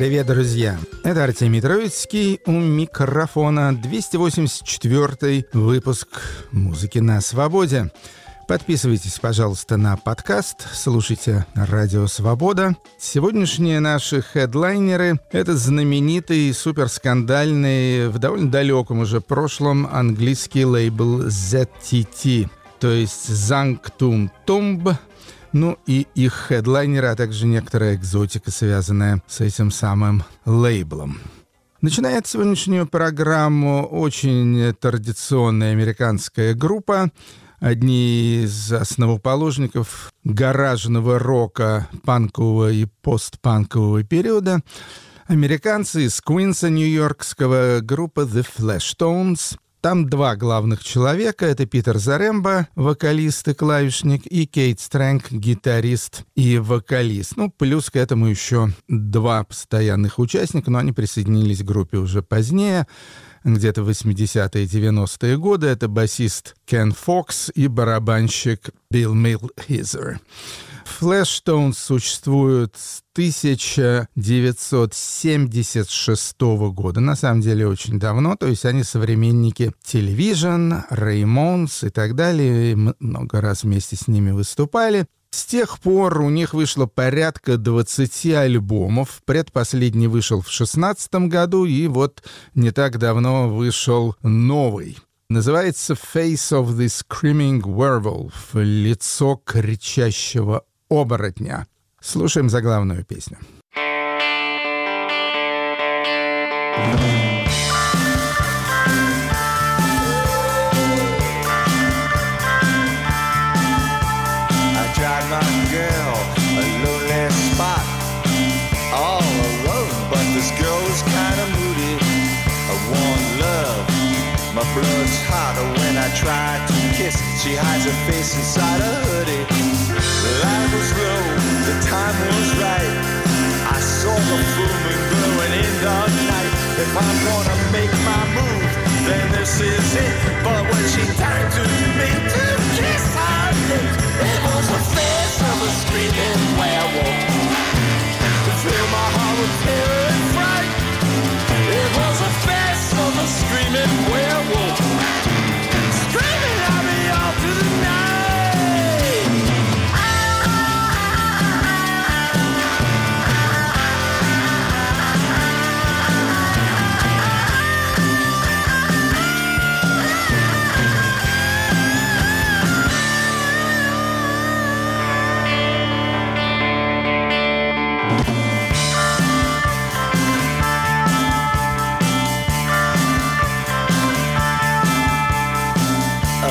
Привет, друзья! Это Артемий Троицкий у микрофона 284 выпуск «Музыки на свободе». Подписывайтесь, пожалуйста, на подкаст, слушайте «Радио Свобода». Сегодняшние наши хедлайнеры — это знаменитый, суперскандальный, в довольно далеком уже прошлом английский лейбл ZTT, то есть «Заnctum Tomb», ну и их хедлайнеры, а также некоторая экзотика, связанная с этим самым лейблом. Начинает сегодняшнюю программу очень традиционная американская группа, одни из основоположников гаражного рока панкового и постпанкового периода, американцы из Куинса, нью-йоркского, группа The Flashtones — там два главных человека. Это Питер Заремба, вокалист и клавишник, и Кейт Стрэнг, гитарист и вокалист. Ну, плюс к этому еще два постоянных участника, но они присоединились к группе уже позднее где-то 80-е 90-е годы. Это басист Кен Фокс и барабанщик Билл Милхизер. Flashstones существуют с 1976 года, на самом деле очень давно, то есть они современники Television, Raymonds и так далее, и много раз вместе с ними выступали. С тех пор у них вышло порядка 20 альбомов. Предпоследний вышел в 16 году, и вот не так давно вышел новый. Называется «Face of the Screaming Werewolf» — «Лицо кричащего оборотня». Слушаем заглавную песню. My blood's hotter when I try to kiss. She hides her face inside a hoodie. Was low, the time was right. I saw the full moon glowing in the night. If I'm gonna make my move, then this is it. But when she turned to me to kiss her it was the face of a screaming werewolf. My heart with terror and fright. It was the face of a screaming werewolf.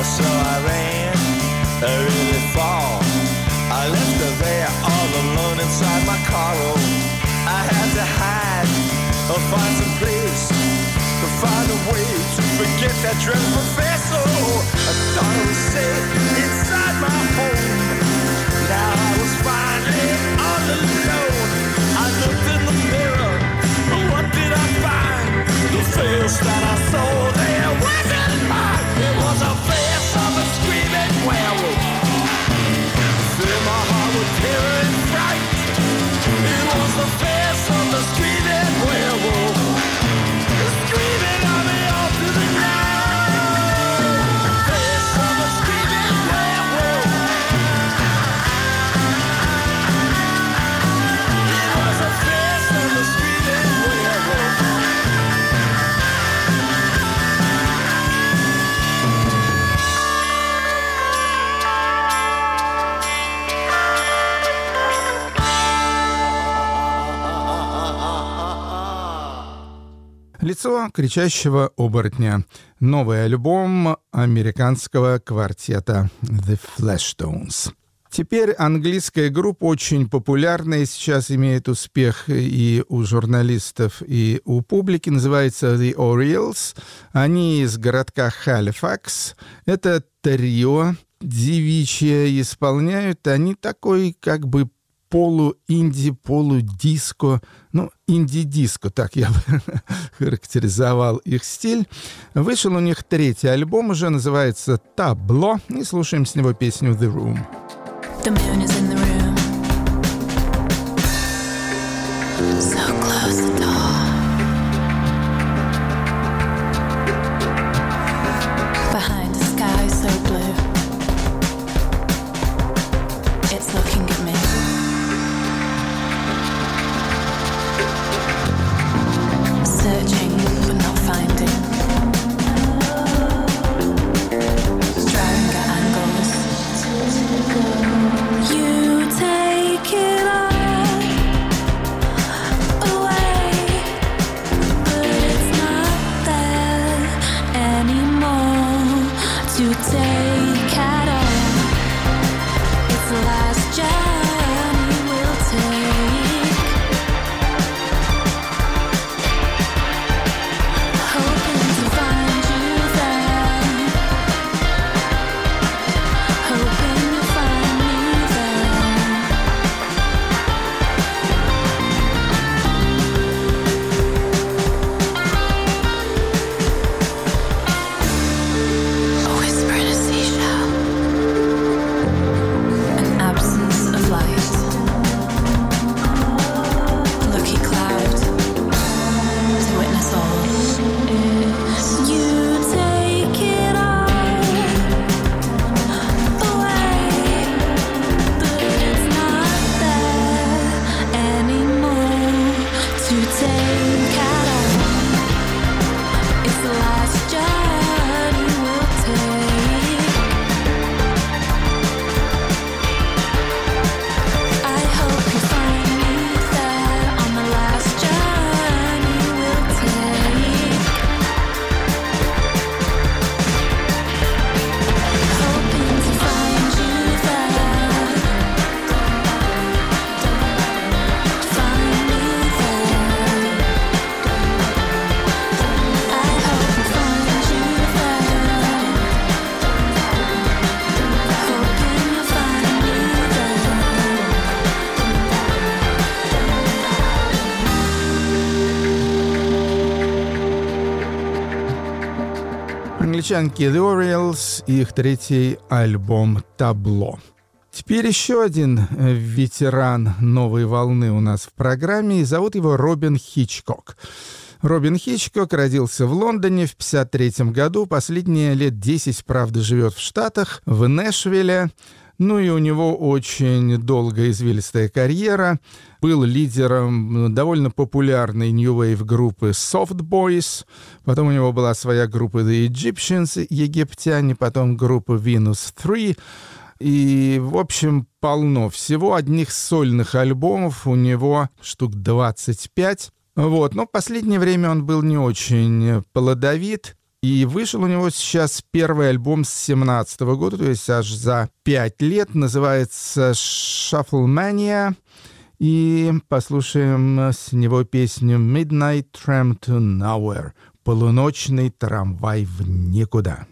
So I ran really far. I left her there all alone inside my car. Oh, I had to hide or find some place to find a way to forget that dreadful face. Oh, I thought I was safe inside my home. Лицо кричащего оборотня. Новый альбом американского квартета The Flashtones. Теперь английская группа очень популярная, сейчас имеет успех и у журналистов, и у публики, называется The Orioles. Они из городка Халифакс. Это трио девичье исполняют. Они такой как бы полу-инди, полу-диско, ну, инди-диско, так я бы характеризовал их стиль. Вышел у них третий альбом, уже называется «Табло», и слушаем с него песню «The Room». The moon is in the room. So close the door. The Orioles и их третий альбом «Табло». Теперь еще один э, ветеран новой волны у нас в программе, и зовут его Робин Хичкок. Робин Хичкок родился в Лондоне в 1953 году, последние лет 10, правда, живет в Штатах, в Нэшвилле. Ну и у него очень долгая извилистая карьера. Был лидером довольно популярной New Wave группы Soft Boys. Потом у него была своя группа The Egyptians, египтяне, потом группа Venus 3. И, в общем, полно всего. Одних сольных альбомов у него штук 25. Вот. Но в последнее время он был не очень плодовит. И вышел у него сейчас первый альбом с 17 года, то есть аж за 5 лет. Называется «Shuffle Mania». И послушаем с него песню «Midnight Tram to Nowhere» — «Полуночный трамвай в никуда».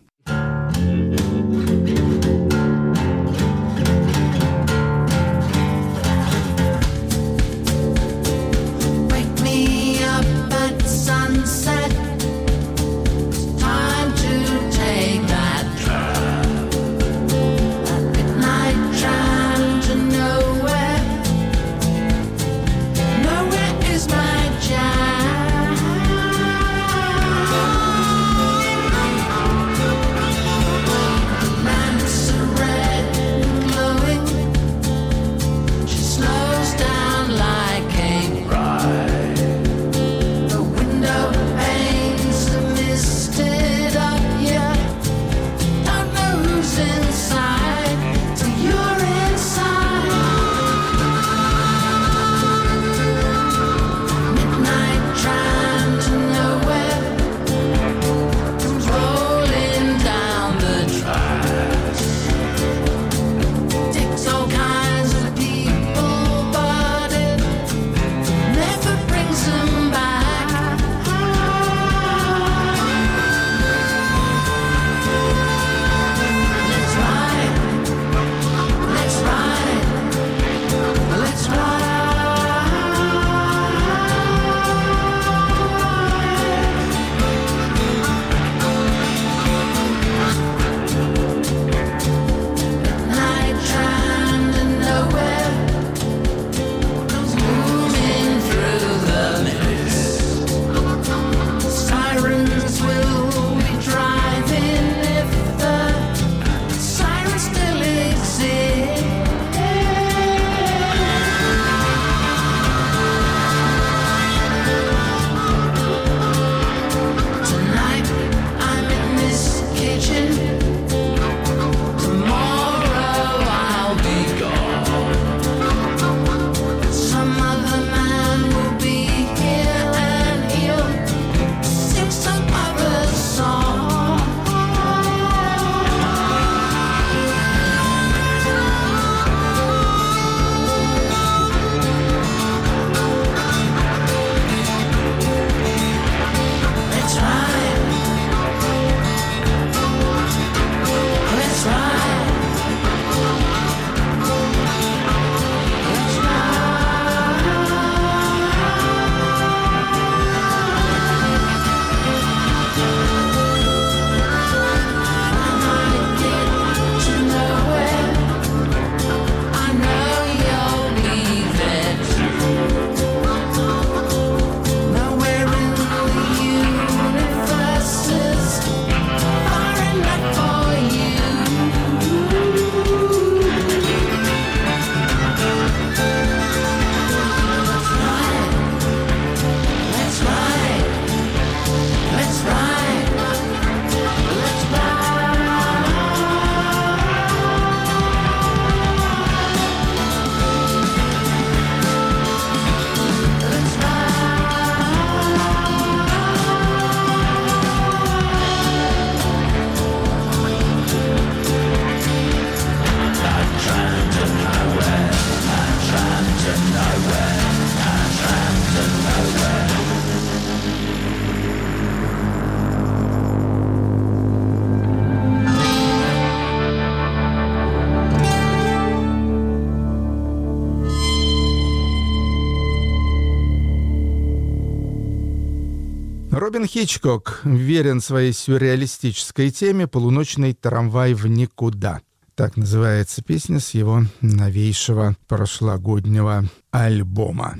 Хичкок верен своей сюрреалистической теме «Полуночный трамвай в никуда». Так называется песня с его новейшего прошлогоднего альбома.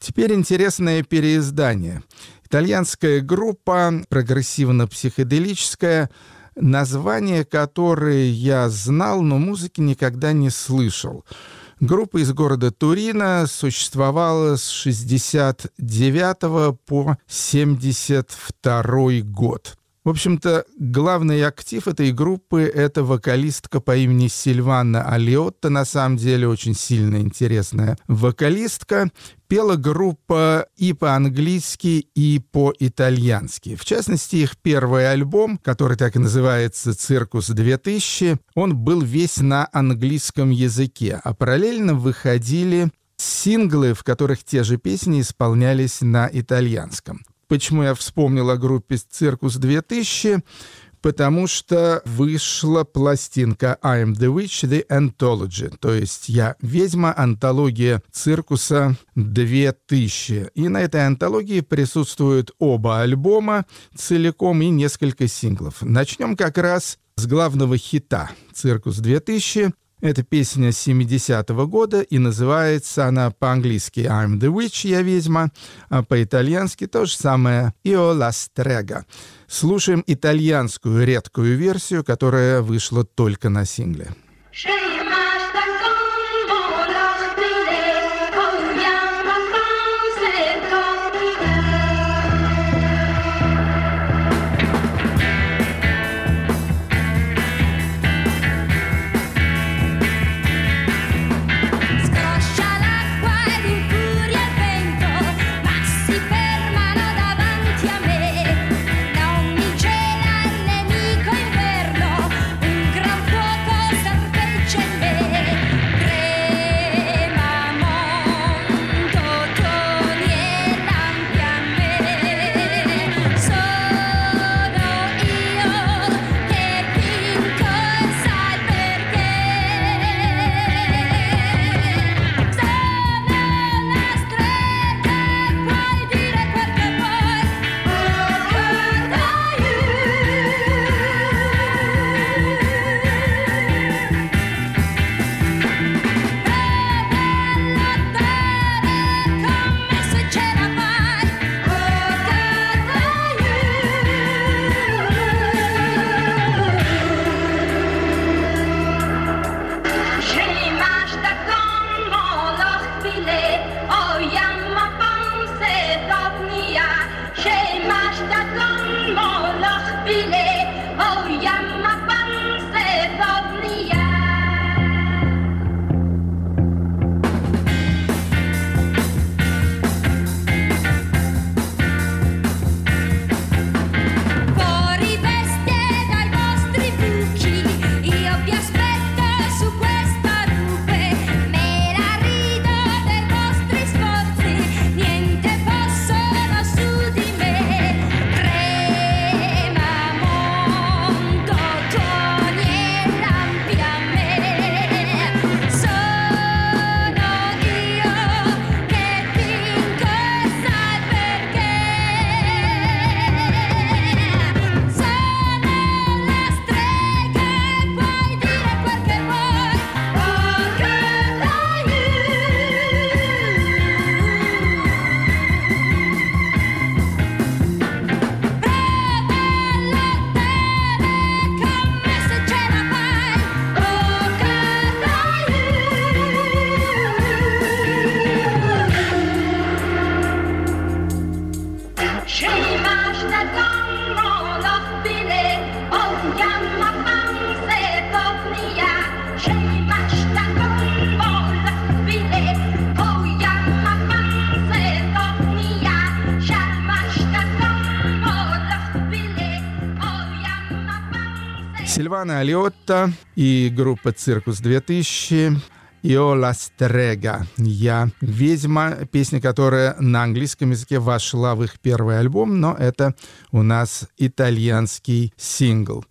Теперь интересное переиздание. Итальянская группа, прогрессивно-психоделическая, название которое я знал, но музыки никогда не слышал. Группа из города Турина существовала с 69 по 72 год. В общем-то, главный актив этой группы — это вокалистка по имени Сильвана Алиотта, на самом деле очень сильно интересная вокалистка. Пела группа и по-английски, и по-итальянски. В частности, их первый альбом, который так и называется «Circus 2000», он был весь на английском языке, а параллельно выходили синглы, в которых те же песни исполнялись на итальянском. Почему я вспомнил о группе «Circus 2000»? Потому что вышла пластинка «I'm the Witch, the Anthology», то есть «Я ведьма. Антология Circus а 2000». И на этой антологии присутствуют оба альбома целиком и несколько синглов. Начнем как раз с главного хита «Circus 2000», это песня 70-го года, и называется она по-английски «I'm the Witch», «Я ведьма», а по-итальянски то же самое «Io la strega». Слушаем итальянскую редкую версию, которая вышла только на сингле. Scemasta Сильвана Алиотта и группа «Circus 2000» «Io la strega» «Я ведьма», песня, которая на английском языке вошла в их первый альбом, но это у нас итальянский сингл.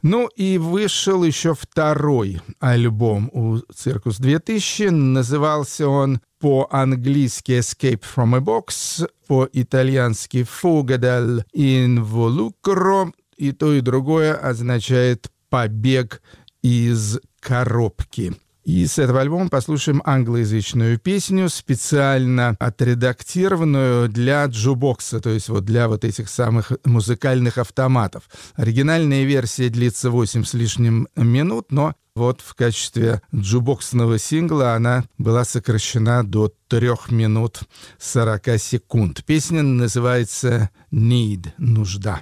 Ну и вышел еще второй альбом у «Circus 2000». Назывался он по-английски «Escape from a Box», по-итальянски «Fuga dall'involucro». И то, и другое означает «побег из коробки». И с этого альбома послушаем англоязычную песню, специально отредактированную для джубокса, то есть вот для вот этих самых музыкальных автоматов. Оригинальная версия длится 8 с лишним минут, но вот в качестве джубоксного сингла она была сокращена до 3 минут 40 секунд. Песня называется «Need» — «Нужда».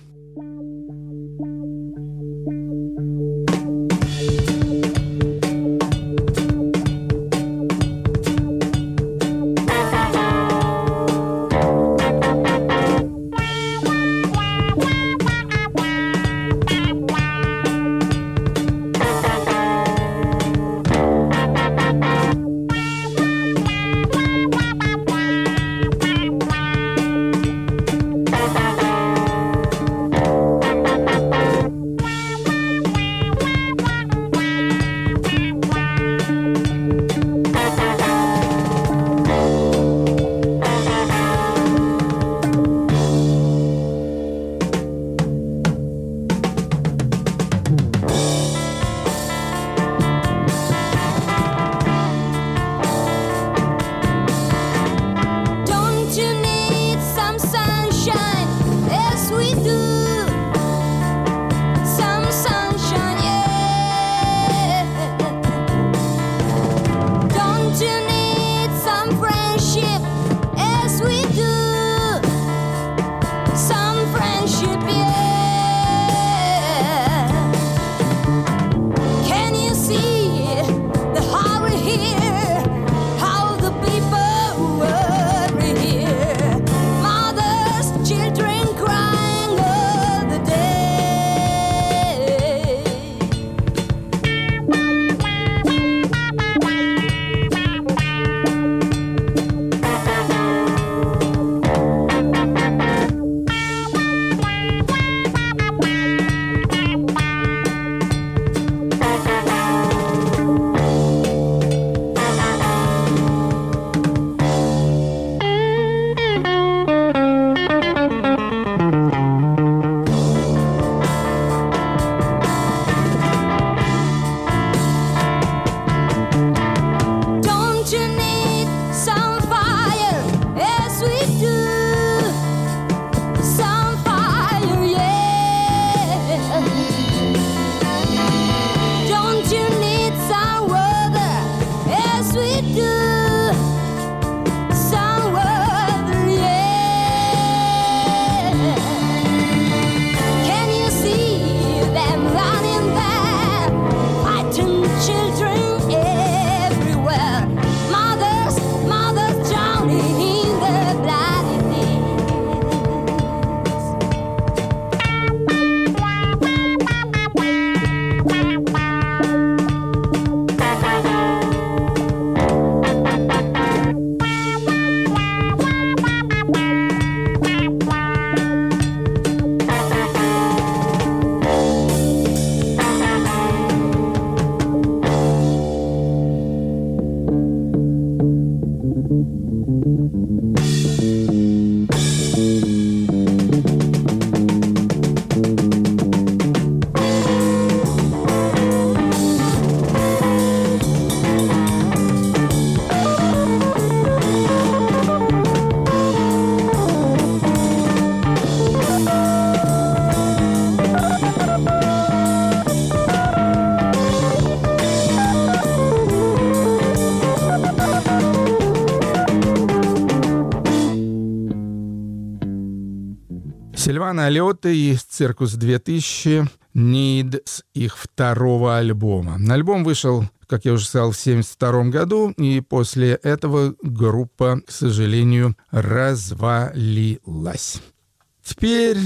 Сильвана Алиотта и «Circus 2000» «Need» с их второго альбома. Альбом вышел, как я уже сказал, в 1972 году, и после этого группа, к сожалению, развалилась. Теперь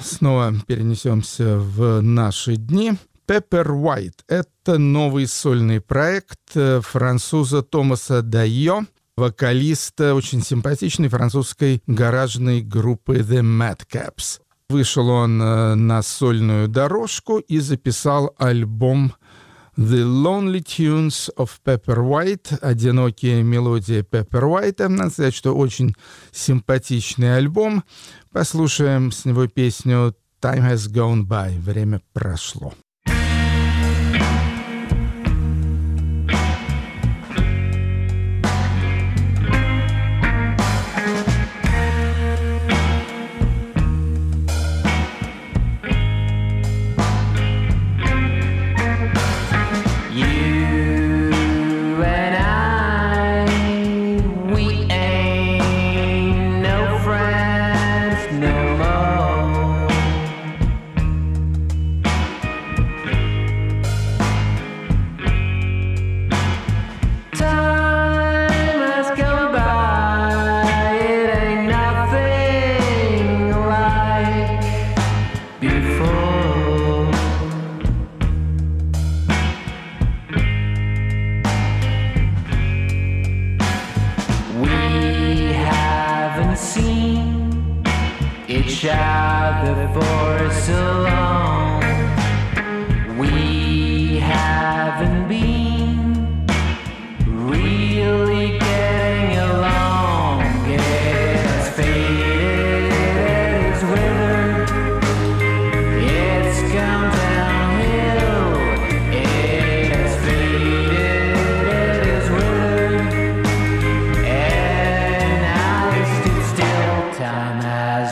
снова перенесемся в наши дни. Pepper White — это новый сольный проект э, француза Томаса Дайо, вокалиста очень симпатичной французской гаражной группы The Madcaps. Вышел он э, на сольную дорожку и записал альбом The Lonely Tunes of Pepper White, одинокие мелодии Pepper White. Надо сказать, что очень симпатичный альбом. Послушаем с него песню Time Has Gone By. Время прошло.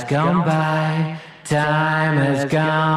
Gone by. Time has gone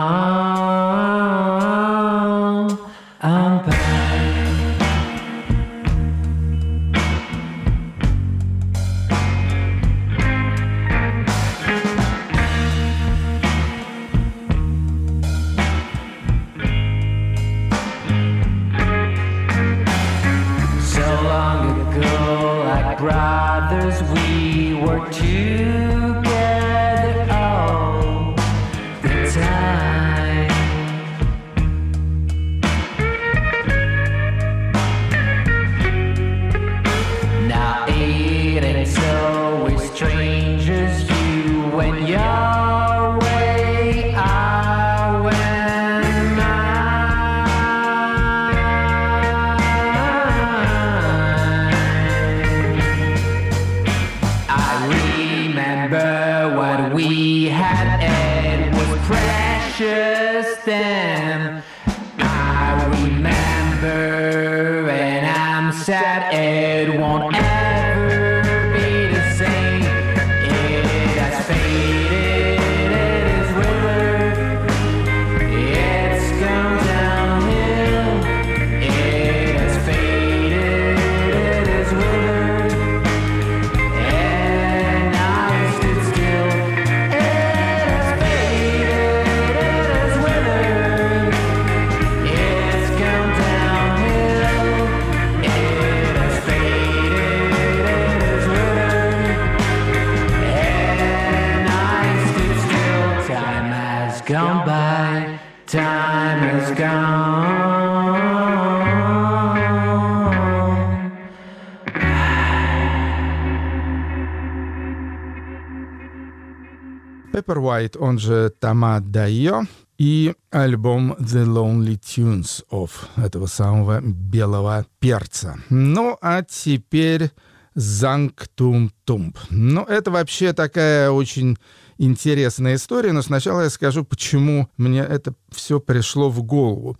White, он же Тома Дайо, и альбом The Lonely Tunes of этого самого белого перца. Ну, а теперь Зангтум Тумб. Ну, это вообще такая очень интересная история, но сначала я скажу, почему мне это все пришло в голову.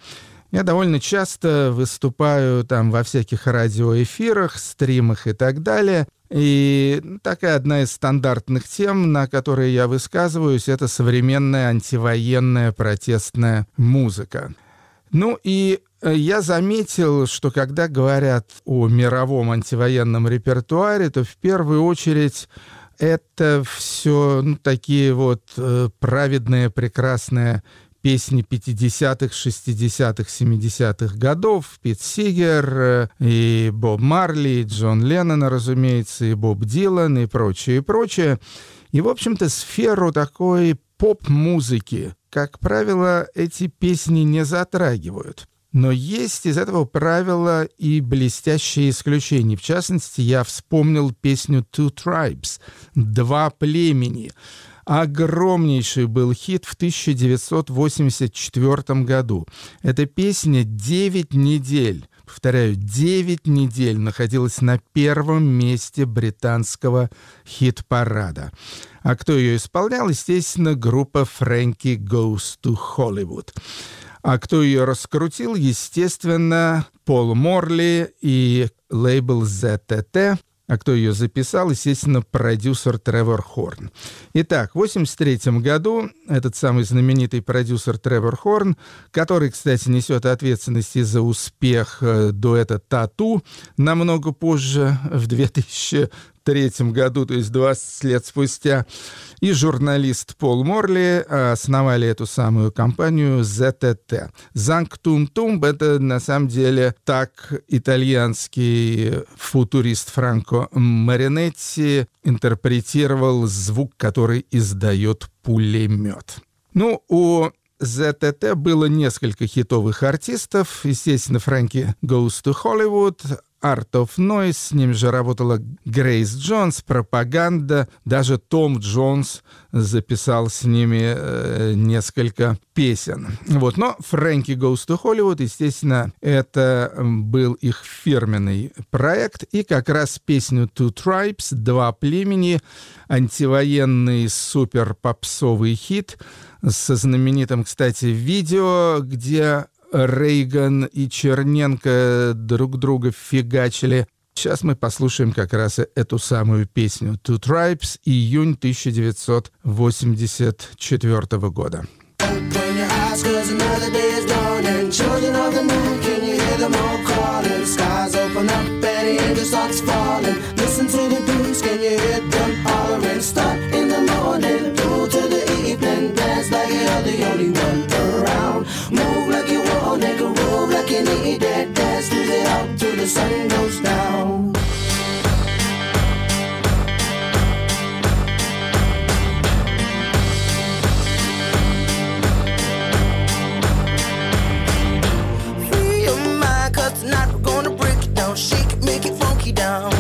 Я довольно часто выступаю там во всяких радиоэфирах, стримах и так далее. И такая одна из стандартных тем, на которые я высказываюсь, это современная антивоенная протестная музыка. Ну и э, я заметил, что когда говорят о мировом антивоенном репертуаре, то в первую очередь это все ну, такие вот э, праведные, прекрасные песни 50-х, 60-х, 70-х годов. Пит Сигер, э, и Боб Марли, и Джон Леннон, разумеется, и Боб Дилан, и прочее, и прочее. И, в общем-то, сферу такой поп-музыки, как правило, эти песни не затрагивают. Но есть из этого правила и блестящие исключения. В частности, я вспомнил песню «Two Tribes» — «Два племени». Огромнейший был хит в 1984 году. Эта песня 9 недель повторяю, 9 недель находилась на первом месте британского хит-парада. А кто ее исполнял? Естественно, группа Frankie Goes to Hollywood. А кто ее раскрутил? Естественно, Пол Морли и лейбл ZTT. А кто ее записал? Естественно, продюсер Тревор Хорн. Итак, в 1983 году этот самый знаменитый продюсер Тревор Хорн, который, кстати, несет ответственность и за успех э, дуэта «Тату», намного позже, в 2000 1993 году, то есть 20 лет спустя, и журналист Пол Морли основали эту самую компанию ZTT. Занг Тум Тум — это на самом деле так итальянский футурист Франко Маринетти интерпретировал звук, который издает пулемет. Ну, у ZTT было несколько хитовых артистов. Естественно, Фрэнки Goes to Hollywood, Art of Noise, с ним же работала Грейс Джонс, пропаганда, даже Том Джонс записал с ними э, несколько песен. Вот. Но Фрэнки Goes to Hollywood, естественно, это был их фирменный проект, и как раз песню Two Tribes, Два племени, антивоенный супер-попсовый хит со знаменитым, кстати, видео, где Рейган и Черненко друг друга фигачили. Сейчас мы послушаем как раз эту самую песню «Two Tribes» июнь 1984 года. Sun goes down. Free your mind, cause tonight gonna break it down. Shake it, make it funky down.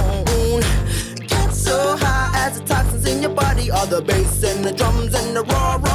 Get so high as the toxins in your body. All the bass and the drums and the raw.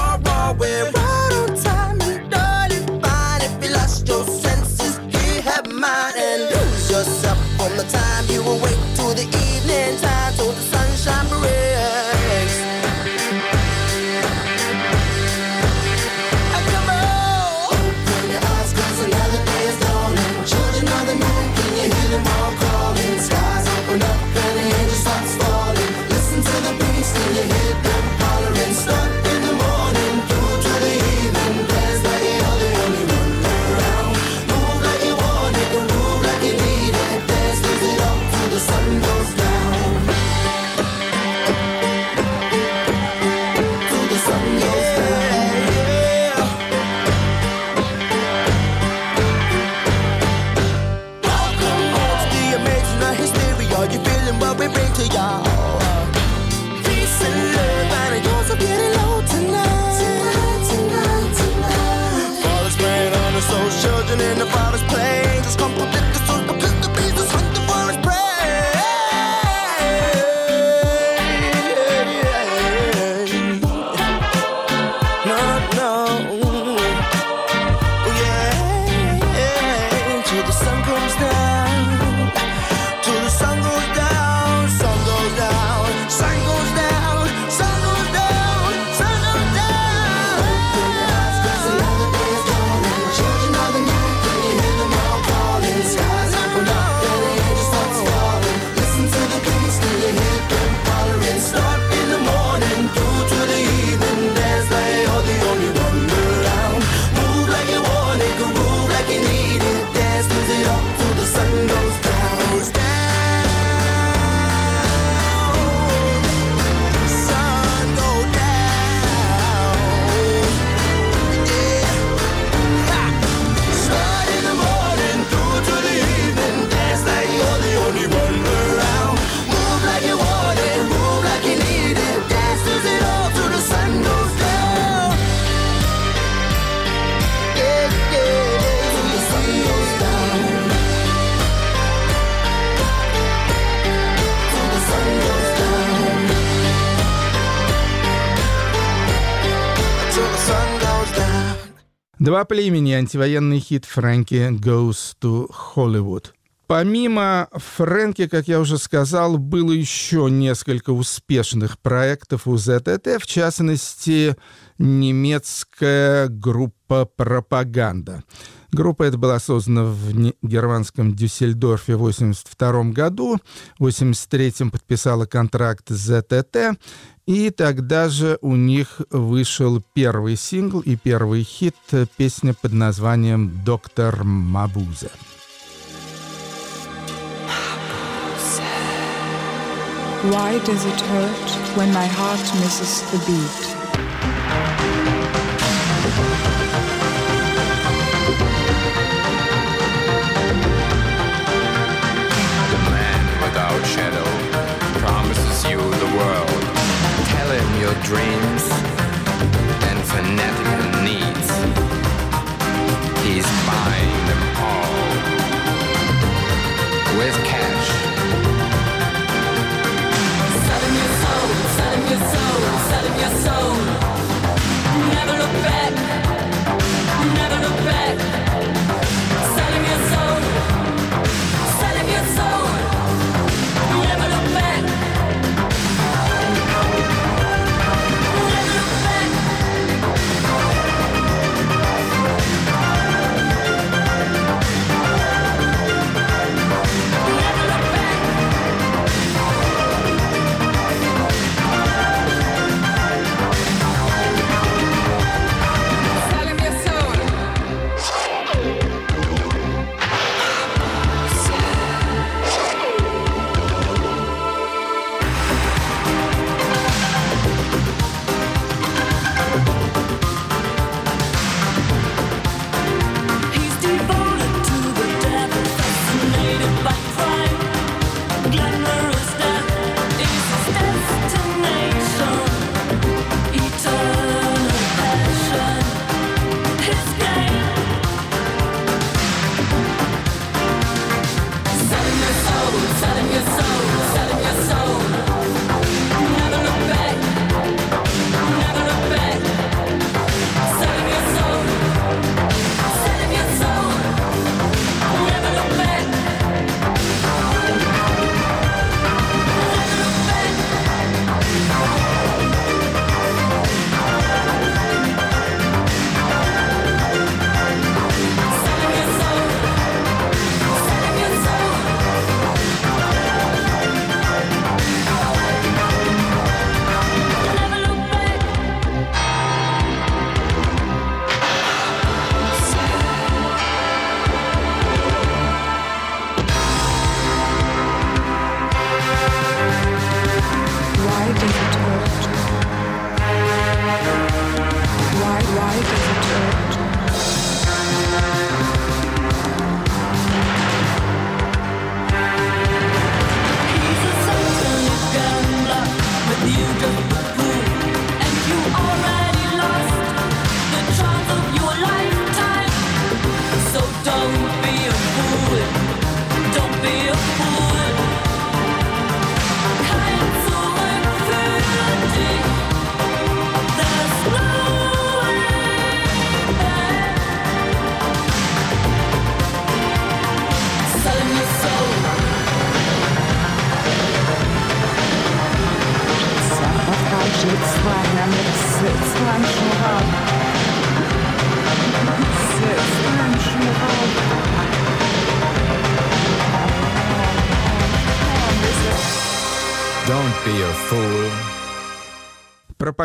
in the father's place Два племени, антивоенный хит Фрэнки «Goes to Hollywood». Помимо Фрэнки, как я уже сказал, было еще несколько успешных проектов у ЗТТ, в частности, немецкая группа «Пропаганда». Группа эта была создана в германском Дюссельдорфе в 1982 году. В 1983 подписала контракт с ЗТТ. И тогда же у них вышел первый сингл и первый хит э, песня под названием «Доктор Мабузе». Why does it hurt when my heart misses the beat? Dreams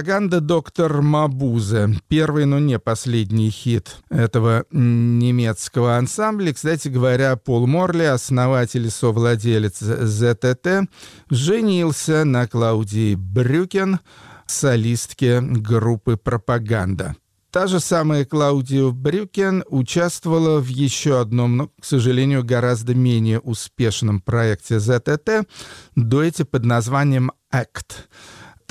Пропаганда «Доктор Мабузе». Первый, но не последний хит этого немецкого ансамбля. Кстати говоря, Пол Морли, основатель и совладелец ЗТТ, женился на Клаудии Брюкен, солистке группы «Пропаганда». Та же самая Клаудио Брюкен участвовала в еще одном, но, к сожалению, гораздо менее успешном проекте ЗТТ, дуэте под названием «Act».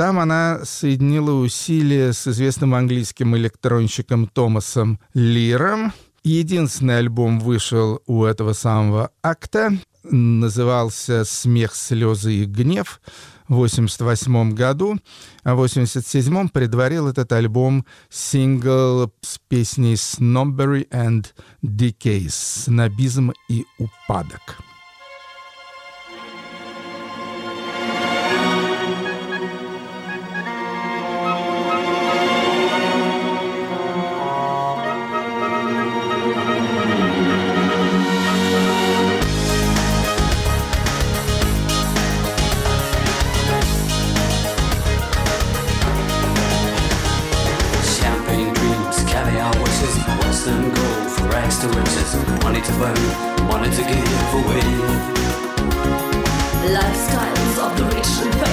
Там она соединила усилия с известным английским электронщиком Томасом Лиром. Единственный альбом вышел у этого самого акта. назывался «Смех, слезы и гнев» в 88 году, а в 87 предварил этот альбом сингл с песней «Snobbery and Decay» «Снобизм и упадок». To money to give away. Lifestyles of the rich and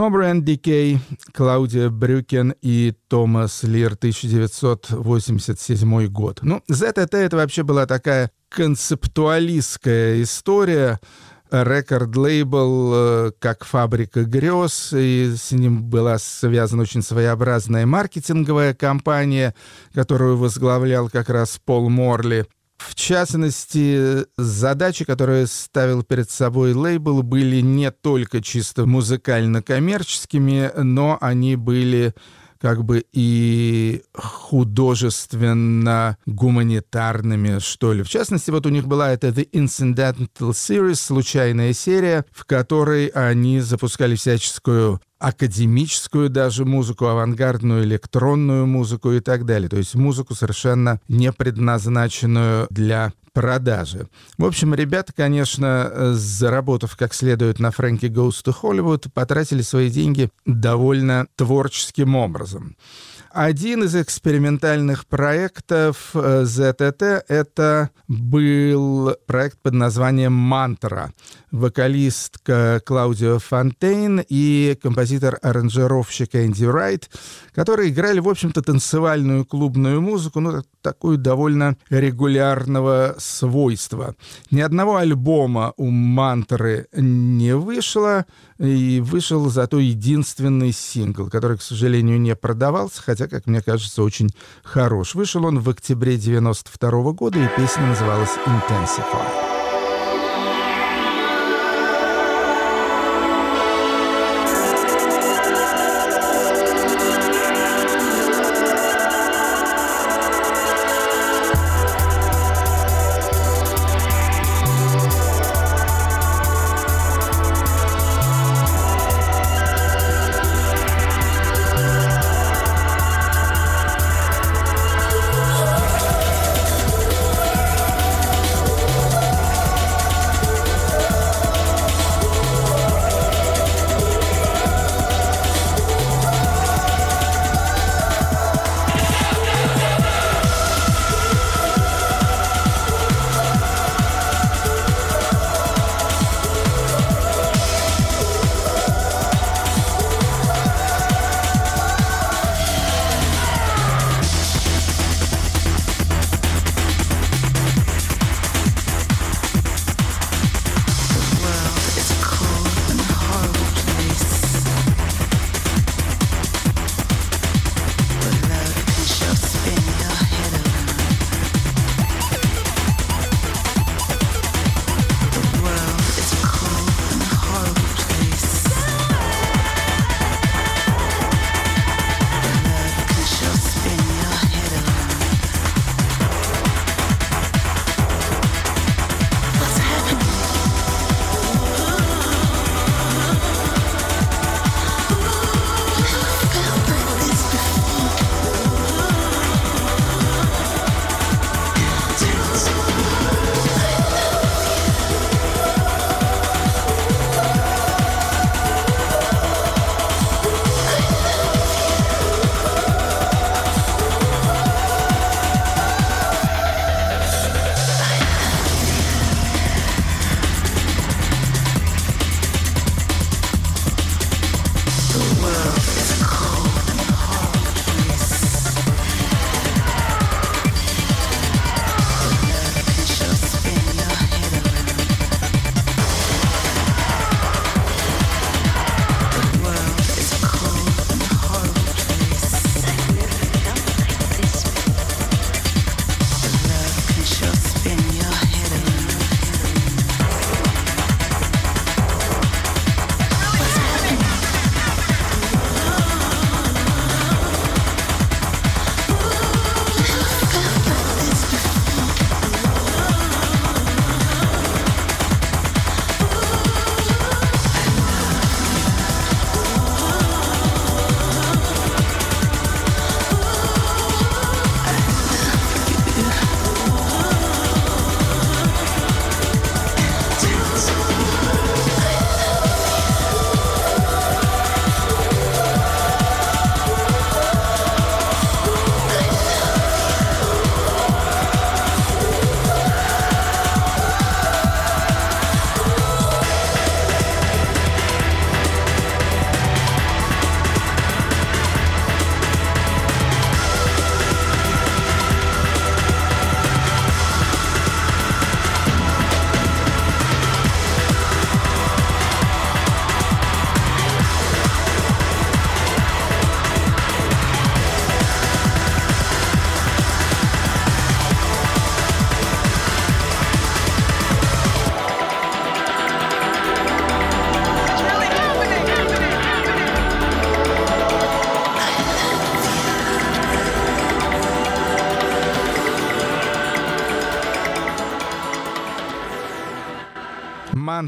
Snobber and Decay, Клаудия Брюкен и Томас Лир, 1987 год. Ну, ZTT это вообще была такая концептуалистская история, рекорд-лейбл э, как фабрика грез, и с ним была связана очень своеобразная маркетинговая кампания, которую возглавлял как раз Пол Морли. В частности, задачи, которые ставил перед собой лейбл, были не только чисто музыкально-коммерческими, но они были как бы и художественно-гуманитарными, что ли. В частности, вот у них была эта The Incidental Series, случайная серия, в которой они запускали всяческую академическую даже музыку, авангардную электронную музыку и так далее. То есть музыку совершенно не предназначенную для продажи. В общем, ребята, конечно, заработав как следует на Фрэнки Goes to Hollywood, потратили свои деньги довольно творческим образом. Один из экспериментальных проектов э, ZTT — это был проект под названием «Мантра». Вокалистка Клаудио Фонтейн и композитор-аранжировщик Энди Райт, которые играли, в общем-то, танцевальную клубную музыку, ну, такую довольно регулярного свойства. Ни одного альбома у «Мантры» не вышло, и вышел зато единственный сингл, который, к сожалению, не продавался, хотя, как мне кажется, очень хорош. Вышел он в октябре 92 года, и песня называлась «Intensify».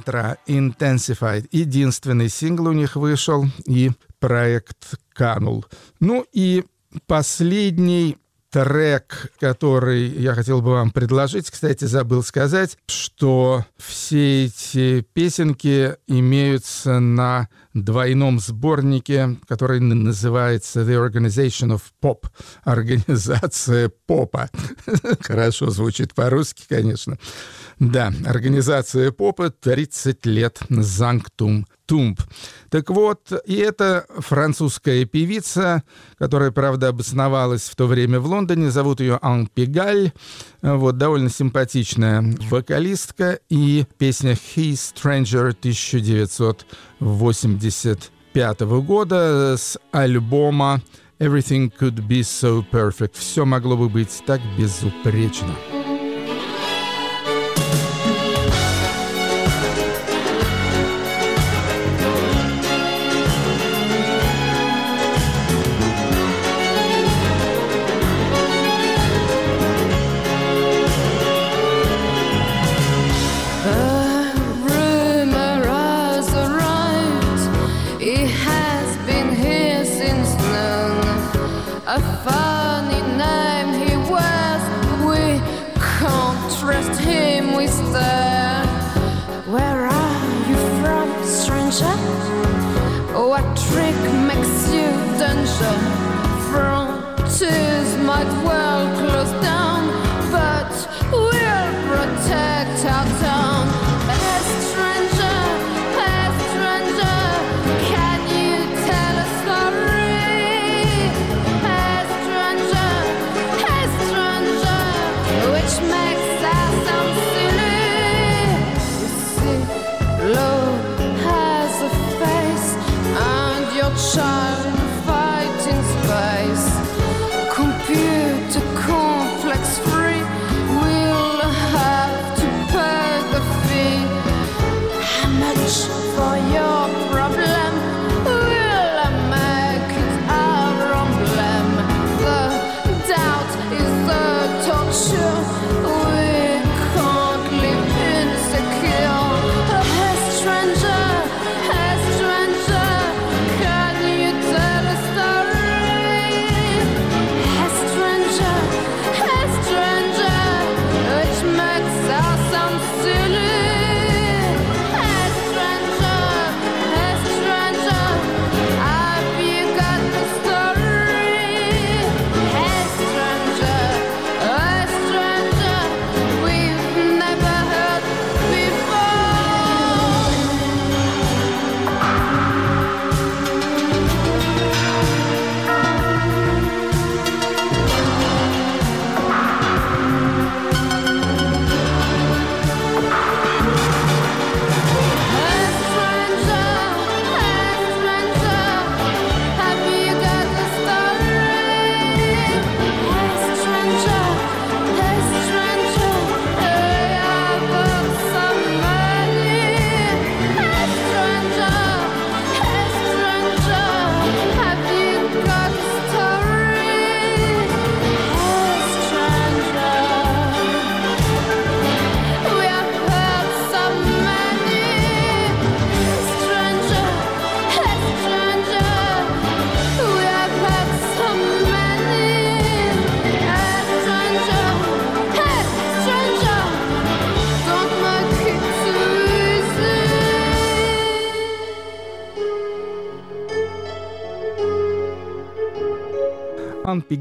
Мантра Intensified. Единственный сингл у них вышел, и проект канул. Ну и последний трек, который я хотел бы вам предложить. Кстати, забыл сказать, что все эти песенки имеются на двойном сборнике, который называется The Organization of Pop. Организация попа. Хорошо звучит по-русски, конечно. Да, организация попа 30 лет Занктум Тумб. Так вот, и это французская певица, которая, правда, обосновалась в то время в Лондоне. Зовут ее Ан Пегаль. Вот, довольно симпатичная вокалистка. И песня «He Stranger» 1985 года с альбома «Everything Could Be So Perfect». Все могло бы быть так безупречно.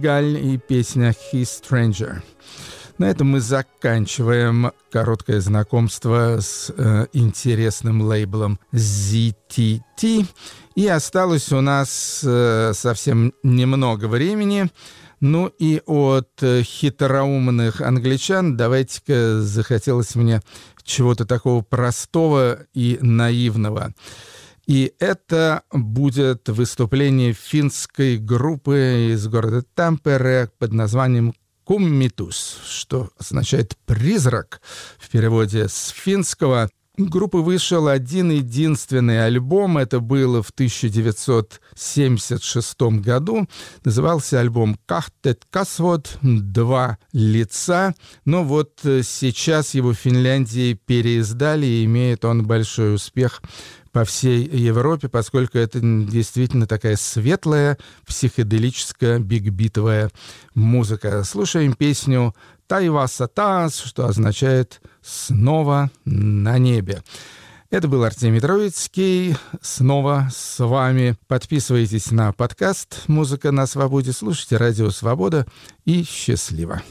Ан Пигаль и песня «He Stranger». На этом мы заканчиваем короткое знакомство с э, интересным лейблом ZTT. И осталось у нас э, совсем немного времени. Ну и от э, хитроумных англичан давайте-ка захотелось мне чего-то такого простого и наивного. И это будет выступление финской группы из города Тампере под названием «Куммитус», что означает «призрак» в переводе с финского. группы вышел один единственный альбом. Это было в 1976 году. Назывался альбом «Кахтет Касвод. Два лица». Но вот сейчас его в Финляндии переиздали, и имеет он большой успех по всей Европе, поскольку это действительно такая светлая, психоделическая, бигбитовая музыка. Слушаем песню «Тайваса Тас», что означает «снова на небе». Это был Артемий Троицкий. Снова с вами. Подписывайтесь на подкаст «Музыка на свободе», слушайте «Радио Свобода» и счастливо.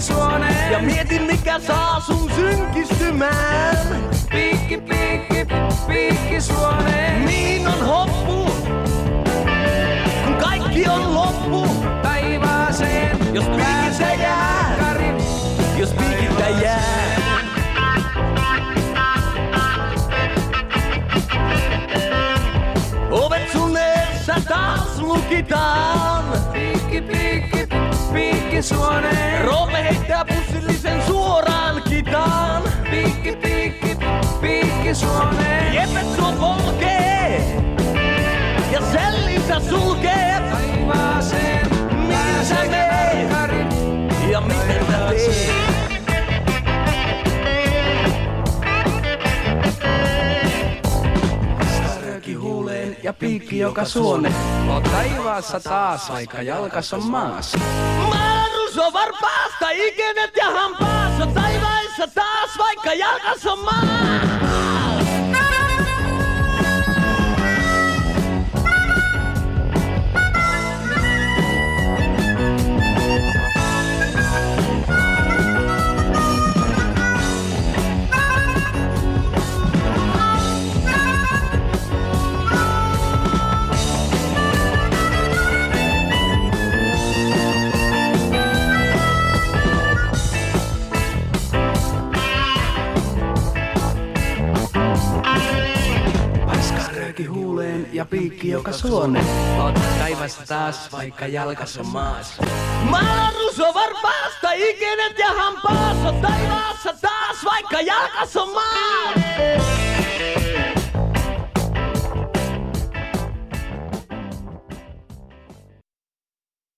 Suoneen. Ja mietin mikä saa sun synkistymään. Piikki, piikki, piikki suoneen. Niin on hoppu, kun kaikki on loppu. Taivaaseen, jos piikiltä jää. Jos piikiltä jää. Ovet sun eessä taas lukitaan. Piikki suoneen. Roope heittää pussillisen suoraan kitaan. Piikki, piikki, piikki suoneen. Jepet sua polkee ja sellinsä sulkee. Piikki joka suone. Oot taivaassa taas, vaikka jalkas on maassa. Maarus on varpaasta, ikenet ja hampaas on taivaissa taas, vaikka jalkas on maa. Ja piikki joka suone. Oot taivaassa taas, vaikka jalkas on maassa. Maarus on varpaasta, ikenet ja hampaas on taivaassa taas, vaikka jalkas on maa.